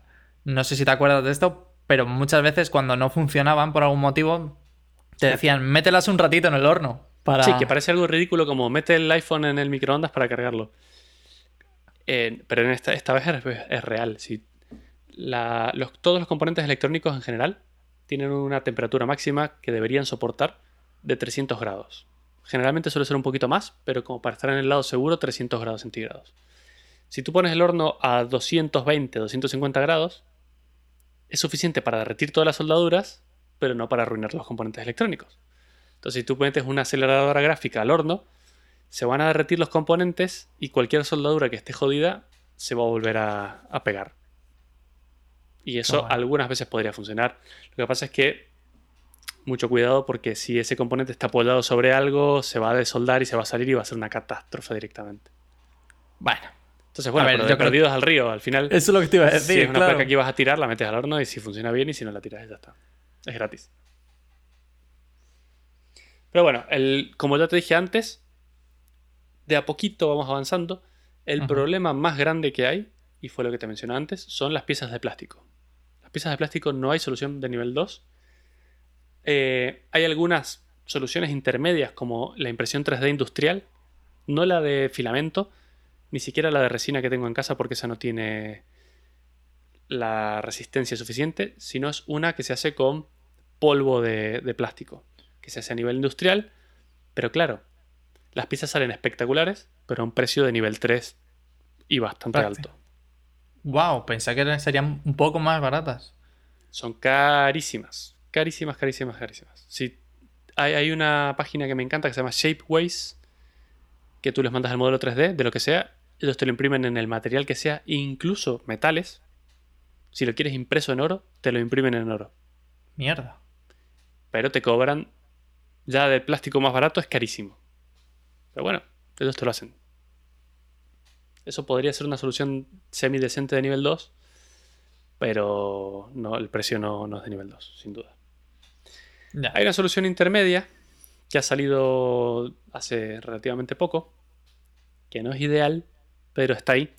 B: no sé si te acuerdas de esto, pero muchas veces cuando no funcionaban por algún motivo, te decían, mételas un ratito en el horno. Para...
A: Sí, que parece algo ridículo como mete el iPhone en el microondas para cargarlo. Eh, pero en esta, vez es, real. todos los componentes electrónicos en general tienen una temperatura máxima que deberían soportar de 300 grados. Generalmente suele ser un poquito más, pero como para estar en el lado seguro, 300 grados centígrados. Si tú pones el horno a 220, 250 grados, es suficiente para derretir todas las soldaduras, pero no para arruinar los componentes electrónicos. Entonces, si tú metes una aceleradora gráfica al horno, se van a derretir los componentes y cualquier soldadura que esté jodida se va a volver a, pegar. Y eso algunas veces podría funcionar. Lo que pasa es que mucho cuidado porque si ese componente está apoyado sobre algo, se va a desoldar y se va a salir y va a ser una catástrofe directamente.
B: Bueno.
A: Entonces, bueno, pero de perdidos al río, al final.
B: Eso es lo que te iba a decir.
A: Si es una placa que ibas a tirar, la metes al horno y si funciona bien y si no la tiras, ya está. Es gratis. Pero bueno, el, como ya te dije antes, de a poquito vamos avanzando. El problema más grande que hay, y fue lo que te mencioné antes, son las piezas de plástico. Las piezas de plástico no hay solución de nivel 2 eh, hay algunas soluciones intermedias como la impresión 3D industrial, no la de filamento, ni siquiera la de resina que tengo en casa porque esa no tiene la resistencia suficiente, sino es una que se hace con polvo de, plástico, que se hace a nivel industrial, pero claro, las piezas salen espectaculares, pero a un precio de nivel 3 y bastante alto.
B: Wow, pensé que serían un poco más baratas.
A: Son carísimas. Carísimas, carísimas, carísimas. Sí, hay, una página que me encanta que se llama Shapeways, que tú les mandas el modelo 3D de lo que sea, ellos te lo imprimen en el material que sea, incluso metales. Si lo quieres impreso en oro, te lo imprimen en oro.
B: Mierda.
A: Pero te cobran, ya del plástico más barato es carísimo. Pero bueno, ellos te lo hacen. Eso podría ser una solución semi decente de nivel 2, pero no, el precio no, no es de nivel 2, sin duda. Hay una solución intermedia que ha salido hace relativamente poco, que no es ideal, pero está ahí,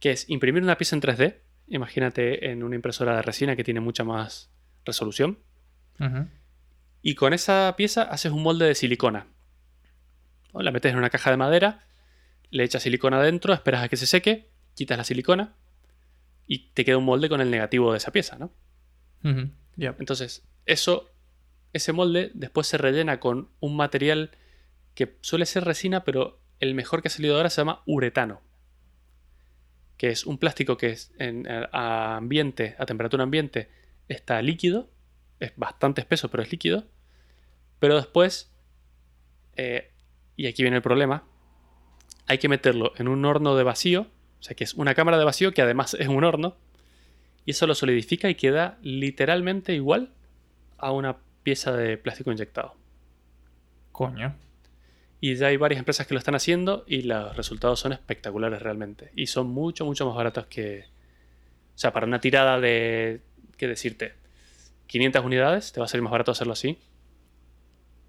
A: que es imprimir una pieza en 3D. Imagínate en una impresora de resina que tiene mucha más resolución. Y con esa pieza haces un molde de silicona. La metes en una caja de madera, le echas silicona adentro, esperas a que se seque, quitas la silicona y te queda un molde con el negativo de esa pieza, ¿no? Entonces, eso ese molde después se rellena con un material que suele ser resina, pero el mejor que ha salido ahora se llama uretano, que es un plástico que es en, a ambiente, a temperatura ambiente, está líquido, es bastante espeso, pero es líquido, pero después, eh, y aquí viene el problema, hay que meterlo en un horno de vacío O sea que es una cámara de vacío que además es un horno. Y eso lo solidifica y queda literalmente igual a una pieza de plástico inyectado.
B: Coño.
A: Y ya hay varias empresas que lo están haciendo y los resultados son espectaculares realmente. Y son mucho, mucho más baratos que... O sea, para una tirada de... ¿Qué decirte? 500 unidades, te va a salir más barato hacerlo así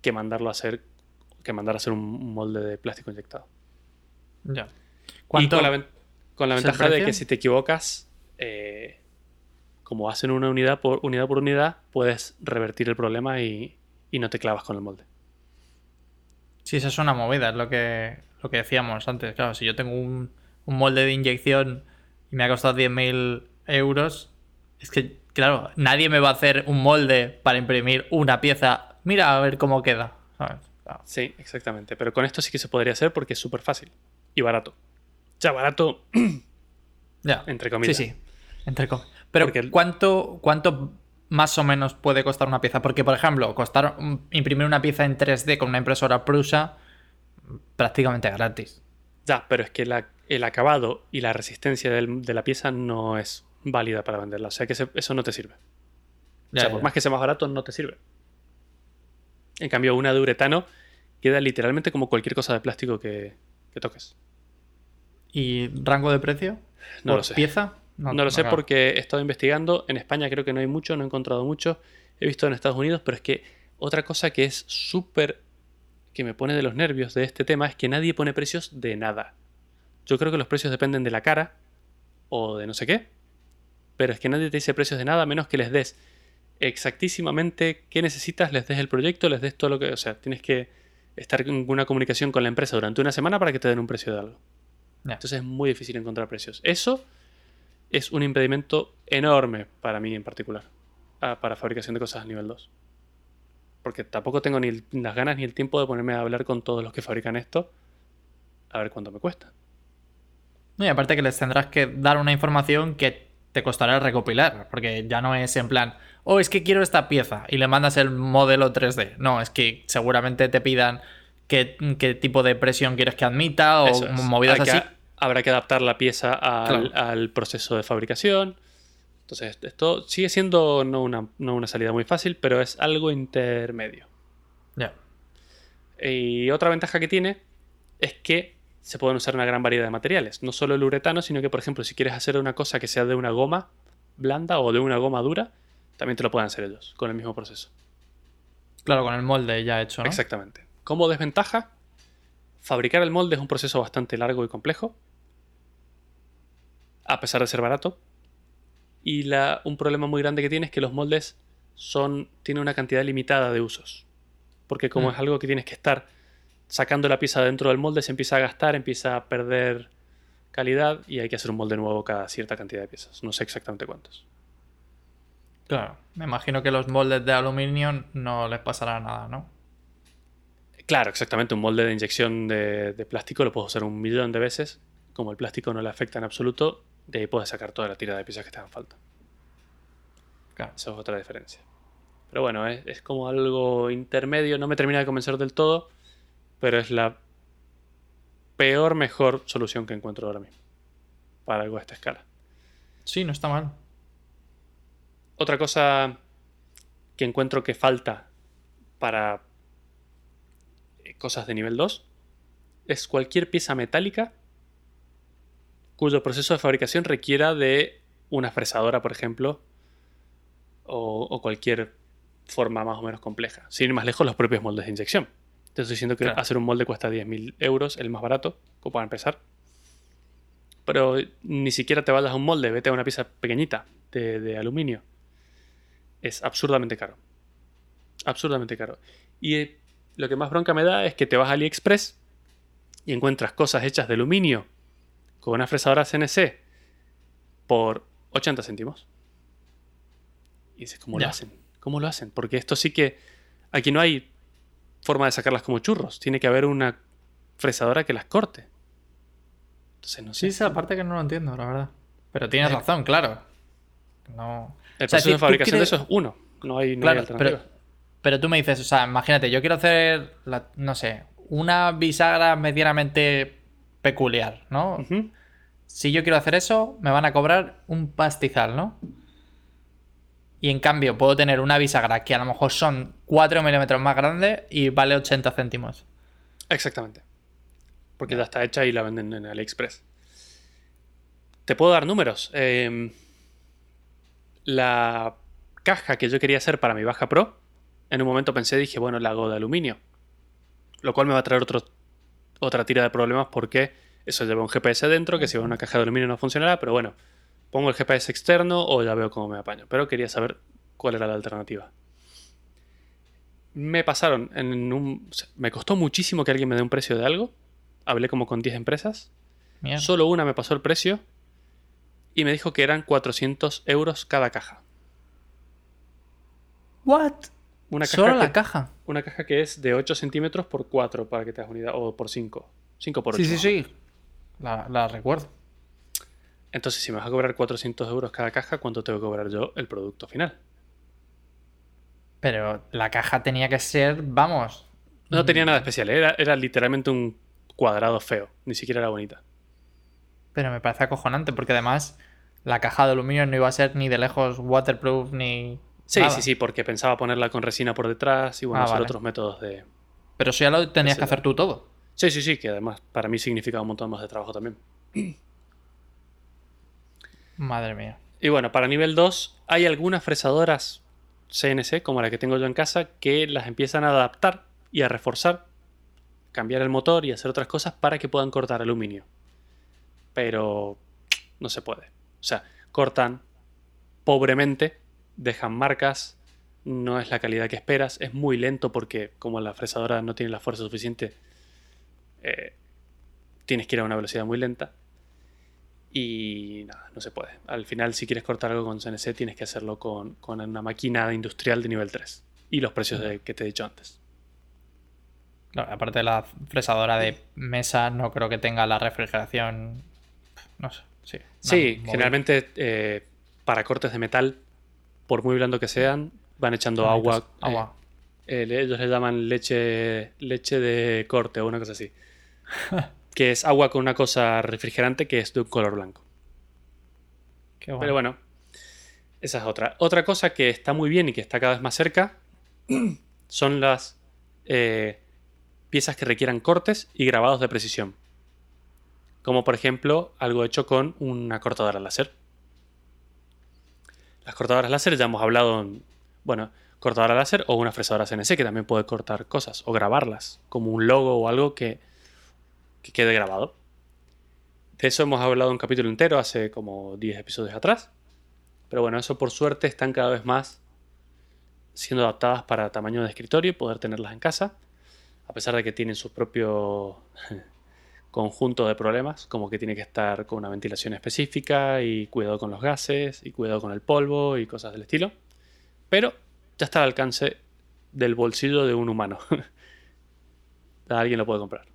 A: que mandarlo a hacer que mandar a hacer un molde de plástico inyectado.
B: Ya.
A: Y con la, con la ventaja de que si te equivocas, eh, como hacen una unidad por unidad por unidad, puedes revertir el problema y, y no te clavas con el molde.
B: Sí, esa es una movida, es lo que, lo que decíamos antes. Claro, si yo tengo un, un molde de inyección y me ha costado 10.000 euros, es que, claro, nadie me va a hacer un molde para imprimir una pieza. Mira a ver cómo queda.
A: Sí, exactamente. Pero con esto sí que se podría hacer porque es súper fácil y barato. Ya, barato. <clears throat>
B: ya.
A: Entre comillas.
B: Sí, sí. Entre comillas. Pero, ¿cuánto, ¿cuánto más o menos puede costar una pieza? Porque, por ejemplo, costar imprimir una pieza en 3D con una impresora Prusa prácticamente gratis.
A: Ya, pero es que el acabado y la resistencia de la pieza no es válida para venderla. O sea que eso no te sirve. o sea, por más que sea más barato, no te sirve. En cambio, una de uretano queda literalmente como cualquier cosa de plástico que, toques.
B: ¿Y rango de precio?
A: No lo sé.
B: ¿Pieza?
A: No, lo sé porque he estado investigando. En España creo que no hay mucho, no he encontrado mucho. He visto en Estados Unidos, pero es que otra cosa que es súper que me pone de los nervios de este tema es que nadie pone precios de nada. Yo creo que los precios dependen de la cara o de no sé qué, pero es que nadie te dice precios de nada menos que les des exactísimamente qué necesitas, les des el proyecto, les des todo lo que... O sea, tienes que estar en una comunicación con la empresa durante una semana para que te den un precio de algo. Entonces es muy difícil encontrar precios. Eso es un impedimento enorme para mí en particular, para fabricación de cosas a nivel 2. Porque tampoco tengo ni las ganas ni el tiempo de ponerme a hablar con todos los que fabrican esto, a ver cuánto me cuesta.
B: y aparte que les tendrás que dar una información que te costará recopilar, porque ya no es en plan, oh, es que quiero esta pieza y le mandas el modelo 3D. No, es que seguramente te pidan qué, tipo de presión quieres que admita o movidas así.
A: habrá que adaptar la pieza al, proceso de fabricación. Entonces, esto sigue siendo no una, salida muy fácil, pero es algo intermedio.
B: Ya.
A: Y otra ventaja que tiene es que se pueden usar una gran variedad de materiales. No solo el uretano, sino que, por ejemplo, si quieres hacer una cosa que sea de una goma blanda o de una goma dura, también te lo pueden hacer ellos, con el mismo proceso.
B: Claro, con el molde ya hecho, ¿no?
A: Exactamente. Como desventaja, fabricar el molde es un proceso bastante largo y complejo, a pesar de ser barato. Y la, un problema muy grande que tiene es que los moldes son, tienen una cantidad limitada de usos. Porque como mm. es algo que tienes que estar sacando la pieza dentro del molde, se empieza a gastar, empieza a perder calidad y hay que hacer un molde nuevo cada cierta cantidad de piezas. No sé exactamente cuántos.
B: Claro, me imagino que los moldes de aluminio no les pasará nada, ¿no?
A: Claro, exactamente. Un molde de inyección de, plástico lo puedes usar un millón de veces. Como el plástico no le afecta en absoluto, de ahí puedes sacar toda la tira de piezas que te hagan falta. Claro. Esa es otra diferencia. Pero bueno, es, es como algo intermedio. No me termina de convencer del todo pero es la peor, mejor solución que encuentro ahora mismo para algo de esta escala.
B: Sí, no está mal.
A: Otra cosa que encuentro que falta para eh, cosas de nivel 2 es cualquier pieza metálica cuyo proceso de fabricación requiera de una fresadora, por ejemplo, o, o cualquier forma más o menos compleja. Sin ir más lejos, los propios moldes de inyección. Te estoy diciendo que hacer un molde cuesta 10.000 euros, el más barato, como para empezar. Pero ni siquiera te vayas a un molde, vete a una pieza pequeñita de, aluminio. Es absurdamente caro. Absurdamente caro. Y eh, lo que más bronca me da es que te vas a AliExpress y encuentras cosas hechas de aluminio con una fresadora CNC por 80 céntimos. Y dices, ¿cómo lo hacen? ¿Cómo lo hacen? Porque esto sí que. Aquí no hay forma de sacarlas como churros. Tiene que haber una fresadora que las corte.
B: Entonces, no sé. Sí, esa parte que no lo entiendo, la verdad. Pero tienes razón, claro. No.
A: El proceso de fabricación de eso es uno. No hay, no alternativa.
B: Pero, tú me dices, o sea, imagínate, yo quiero hacer, no sé, una bisagra medianamente peculiar, ¿no? si yo quiero hacer eso, me van a cobrar un pastizal, ¿no? Y en cambio, puedo tener una bisagra que a lo mejor son 4 milímetros más grande y vale 80 céntimos.
A: Exactamente. Porque ya está hecha y la venden en AliExpress. Te puedo dar números. Em, la caja que yo quería hacer para mi Baja Pro, en un momento pensé, dije, bueno, la hago de aluminio. Lo cual me va a traer otro, otra tira de problemas porque eso lleva un GPS dentro, que si va una caja de aluminio no funcionará, pero bueno, pongo el GPS externo o ya veo cómo me apaño. Pero quería saber cuál era la alternativa. Me pasaron en un... Me costó muchísimo que alguien me dé un precio de algo. Hablé como con 10 empresas. Solo una me pasó el precio y me dijo que eran 400 euros cada caja.
B: ¿What? Una caja ¿Solo la caja?
A: Una caja que es de 8 centímetros por 4, para que te hagas unidad, o por 5. 5 por 8.
B: Sí, sí, sí. La, recuerdo.
A: Entonces, si me vas a cobrar 400 euros cada caja, ¿cuánto tengo que cobrar yo el producto final?
B: Pero la caja tenía que ser, vamos.
A: No tenía nada especial, era, era literalmente un cuadrado feo, ni siquiera era bonita.
B: Pero me parece acojonante porque además la caja de aluminio no iba a ser ni de lejos waterproof ni.
A: Sí, sí, sí, porque pensaba ponerla con resina por detrás y bueno, ah, otros métodos de.
B: Pero eso ya lo tenías que hacer tú todo.
A: Sí, sí, sí, que además para mí significa un montón más de trabajo también.
B: Madre mía.
A: Y bueno, para nivel 2 hay algunas fresadoras CNC, como la que tengo yo en casa, que las empiezan a adaptar y a reforzar, cambiar el motor y hacer otras cosas para que puedan cortar aluminio pero no se puede. O sea, cortan pobremente, dejan marcas, no es la calidad que esperas, es muy lento porque como la fresadora no tiene la fuerza suficiente, eh, tienes que ir a una velocidad muy lenta. Y nada, no se puede. Al final, si quieres cortar algo con CNC, tienes que hacerlo con, una máquina industrial de nivel 3. Y los precios de, que te he dicho antes.
B: aparte de la fresadora de mesa, no creo que tenga la refrigeración no sé, sí.
A: Sí, generalmente eh, para cortes de metal, por muy blando que sean, van echando agua.
B: agua.
A: Eh, ellos le llaman leche, leche de corte o una cosa así. <laughs> que es agua con una cosa refrigerante que es de un color blanco. Qué bueno. Pero bueno, esa es otra. Otra cosa que está muy bien y que está cada vez más cerca <clears throat> son las eh, piezas que requieran cortes y grabados de precisión como por ejemplo algo hecho con una cortadora láser. Las cortadoras láser ya hemos hablado, bueno, cortadora láser o una fresadora CNC que también puede cortar cosas o grabarlas, como un logo o algo que, que quede grabado. De eso hemos hablado un capítulo entero hace como 10 episodios atrás. Pero bueno, eso por suerte están cada vez más siendo adaptadas para tamaño de escritorio y poder tenerlas en casa. A pesar de que tienen su propio <laughs> conjunto de problemas, como que tiene que estar con una ventilación específica y cuidado con los gases y cuidado con el polvo y cosas del estilo. Pero ya está al alcance del bolsillo de un humano. <laughs> Alguien lo puede comprar.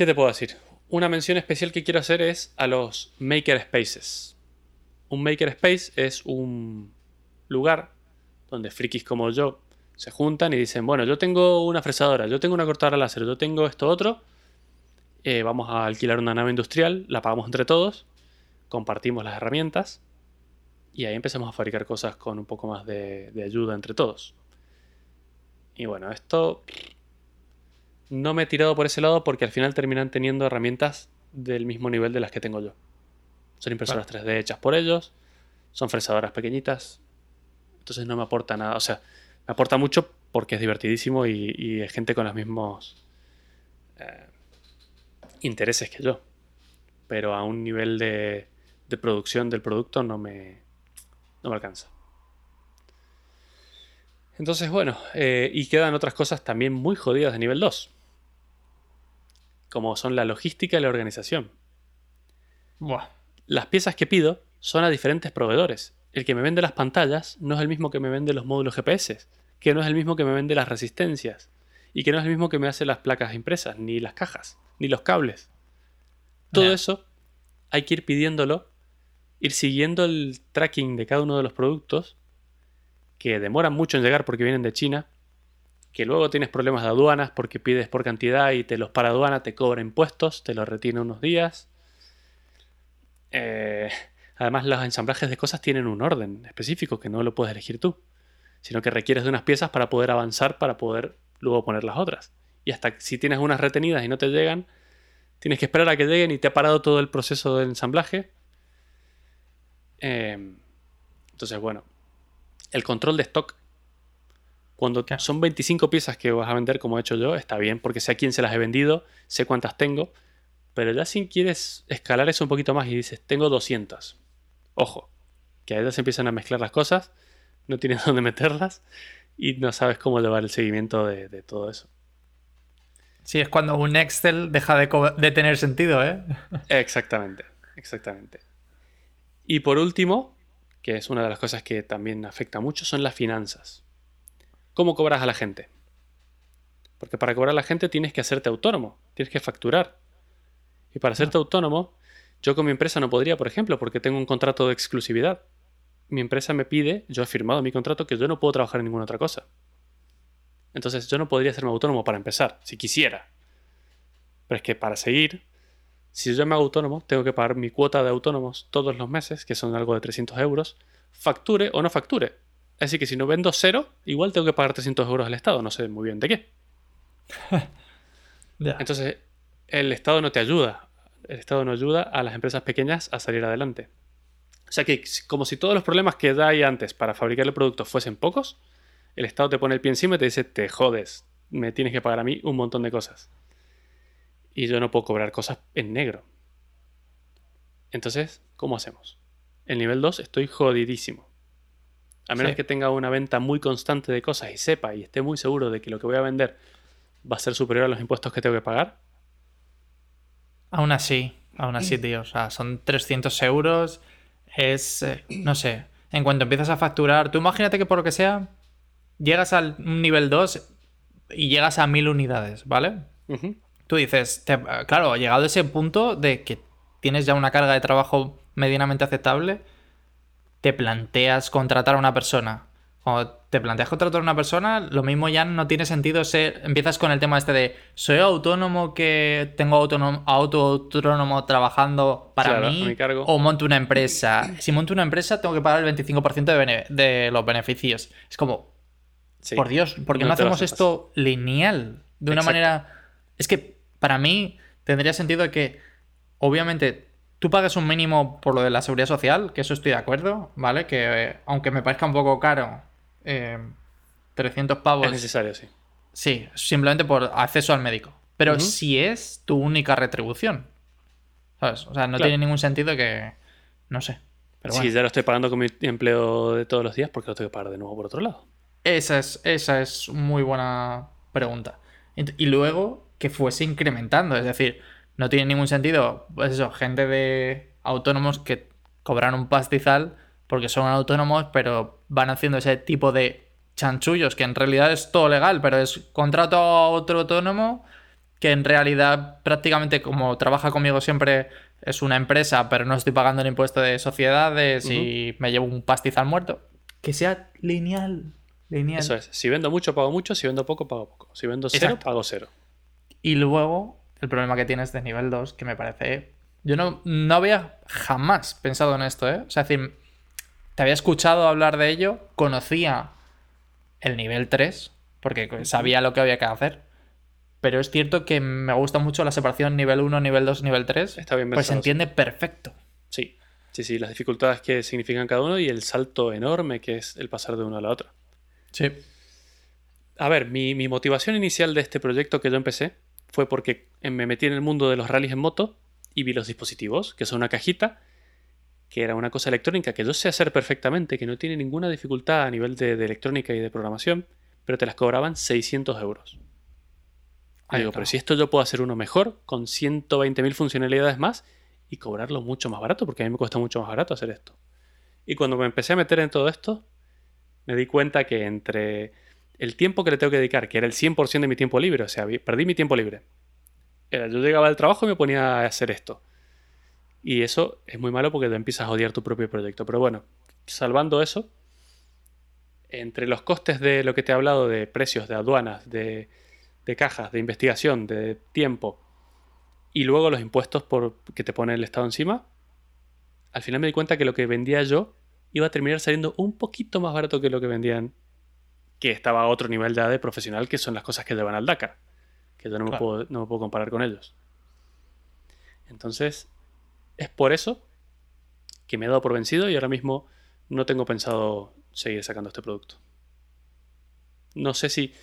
A: ¿Qué te puedo decir? Una mención especial que quiero hacer es a los Maker Spaces. Un Maker Space es un lugar donde frikis como yo se juntan y dicen, bueno, yo tengo una fresadora, yo tengo una cortadora láser, yo tengo esto otro, eh, vamos a alquilar una nave industrial, la pagamos entre todos, compartimos las herramientas y ahí empezamos a fabricar cosas con un poco más de, ayuda entre todos. Y bueno, esto no me he tirado por ese lado porque al final terminan teniendo herramientas del mismo nivel de las que tengo yo. Son impresoras 3D hechas por ellos, son fresadoras pequeñitas, entonces no me aporta nada. O sea, aporta mucho porque es divertidísimo y, es gente con los mismos eh, intereses que yo. Pero a un nivel de, producción del producto no me, no me alcanza. Entonces, bueno, eh, y quedan otras cosas también muy jodidas de nivel 2. Como son la logística y la organización. Las piezas que pido son a diferentes proveedores. El que me vende las pantallas no es el mismo que me vende los módulos GPS que no es el mismo que me vende las resistencias y que no es el mismo que me hace las placas impresas, ni las cajas, ni los cables. Todo eso hay que ir pidiéndolo, ir siguiendo el tracking de cada uno de los productos, que demoran mucho en llegar porque vienen de China, que luego tienes problemas de aduanas porque pides por cantidad y te los para aduana, te cobra impuestos, te los retiene unos días. Eh, además, los ensamblajes de cosas tienen un orden específico que no lo puedes elegir tú, sino que requieres de unas piezas para poder avanzar, para poder luego poner las otras. Y hasta si tienes unas retenidas y no te llegan, tienes que esperar a que lleguen y te ha parado todo el proceso del ensamblaje. Eh, entonces, bueno, el control de stock cuando son 25 piezas que vas a vender como he hecho yo, está bien, porque sé a quién se las he vendido, sé cuántas tengo. Pero ya si quieres escalar eso un poquito más y dices, tengo 200. Ojo, que a se empiezan a mezclar las cosas, no tienes <laughs> dónde meterlas y no sabes cómo llevar el seguimiento de, todo eso.
B: Sí, es cuando un Excel deja de, de tener sentido, ¿eh? <laughs>
A: Exactamente, exactamente. Y por último, que es una de las cosas que también afecta mucho, son las finanzas. ¿Cómo cobras a la gente? Porque para cobrar a la gente tienes que hacerte autónomo, tienes que facturar. Y para hacerte ah. autónomo, yo con mi empresa no podría, por ejemplo, porque tengo un contrato de exclusividad. Mi empresa me pide, yo he firmado mi contrato, que yo no puedo trabajar en ninguna otra cosa. Entonces yo no podría hacerme autónomo para empezar, si quisiera. Pero es que para seguir, si yo me hago autónomo, tengo que pagar mi cuota de autónomos todos los meses, que son algo de 300 euros, facture o no facture. Así que si no vendo cero, igual tengo que pagar 300 euros al Estado. No sé muy bien de qué. <laughs> Entonces, el Estado no te ayuda. El Estado no ayuda a las empresas pequeñas a salir adelante. O sea que, como si todos los problemas que hay antes para fabricar el producto fuesen pocos, el Estado te pone el pie encima y te dice, te jodes, me tienes que pagar a mí un montón de cosas. Y yo no puedo cobrar cosas en negro. Entonces, ¿cómo hacemos? El nivel 2 estoy jodidísimo. A menos que tenga una venta muy constante de cosas y sepa y esté muy seguro de que lo que voy a vender va a ser superior a los impuestos que tengo que pagar.
B: Aún así, aún así, tío. O sea, son 300 euros. Es, eh, no sé, en cuanto empiezas a facturar, tú imagínate que por lo que sea, llegas al nivel 2 y llegas a 1000 unidades, ¿vale? Tú dices, claro, llegado a ese punto de que tienes ya una carga de trabajo medianamente aceptable, te planteas contratar a una persona. Cuando te planteas contratar a una persona, lo mismo ya no tiene sentido ser. Empiezas con el tema este de soy autónomo que tengo autónomo, auto autónomo trabajando para mí o monto una empresa. Si monto una empresa, tengo que pagar el 25% de, de, los beneficios. Es como, por Dios, ¿por qué no, hacemos esto lineal? De una manera. Es que para mí tendría sentido que, obviamente, Tú pagas un mínimo por lo de la seguridad social, que eso estoy de acuerdo, ¿vale? Que eh, aunque me parezca un poco caro, 300 eh, pavos.
A: Es necesario, sí.
B: Sí, simplemente por acceso al médico. Pero si es tu única retribución. ¿Sabes? O sea, no tiene ningún sentido que. No sé.
A: Pero bueno. ya lo estoy pagando con mi empleo de todos los días, porque lo tengo que pagar de nuevo por otro lado?
B: Esa es, esa es muy buena pregunta. Y luego que fuese incrementando. Es decir, no tiene ningún sentido, pues eso, gente de autónomos que cobran un pastizal porque son autónomos, pero van haciendo ese tipo de chanchullos, que en realidad es todo legal, pero es contrato a otro autónomo que en realidad prácticamente como trabaja conmigo siempre es una empresa, pero no estoy pagando el impuesto de sociedades y me llevo un pastizal muerto. Que sea lineal. Lineal.
A: Eso es. Si vendo mucho, pago mucho. Si vendo poco, pago poco. Si vendo cero, pago cero.
B: Y luego el problema que tienes de nivel 2, que me parece... Yo no, no había jamás pensado en esto, ¿eh? O sea, es decir, te había escuchado hablar de ello, conocía el nivel 3, porque sabía lo que había que hacer. Pero es cierto que me gusta mucho la separación nivel 1, nivel 2, nivel 3. Está bien Pues se entiende perfecto.
A: Sí, sí, sí, las dificultades que significan cada uno y el salto enorme que es el pasar de uno a la otra.
B: Sí.
A: A ver, mi, mi motivación inicial de este proyecto que yo empecé fue porque me metí en el mundo de los rallies en moto y vi los dispositivos, que son una cajita, que era una cosa electrónica que yo sé hacer perfectamente, que no tiene ninguna dificultad a nivel de, electrónica y de programación, pero te las cobraban 600 euros. digo, pero si esto yo puedo hacer uno mejor, con 120.000 funcionalidades más, y cobrarlo mucho más barato, porque a mí me cuesta mucho más barato hacer esto. Y cuando me empecé a meter en todo esto, me di cuenta que entre el tiempo que le tengo que dedicar, que era el 100% de mi tiempo libre, o sea, perdí mi tiempo libre. yo llegaba al trabajo y me ponía a hacer esto. Y eso es muy malo porque te empiezas a odiar tu propio proyecto. Pero bueno, salvando eso, entre los costes de lo que te he hablado de precios, de aduanas, de, de cajas, de investigación, de tiempo, y luego los impuestos por, que te pone el Estado encima, al final me di cuenta que lo que vendía yo iba a terminar saliendo un poquito más barato que lo que vendían, que estaba a otro nivel ya de profesional, que son las cosas que llevan al Dakar, que yo no, me, puedo, no me puedo comparar con ellos. Entonces, es por eso que me he dado por vencido y ahora mismo no tengo pensado seguir sacando este producto. No sé si...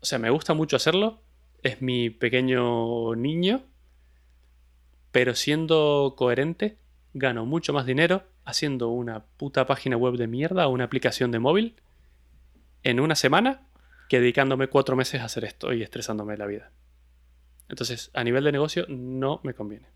A: O sea, me gusta mucho hacerlo. Es mi pequeño niño. Pero siendo coherente, gano mucho más dinero haciendo una puta página web de mierda o una aplicación de móvil en una semana que dedicándome cuatro meses a hacer esto y estresándome la vida. Entonces, a nivel de negocio, no me conviene.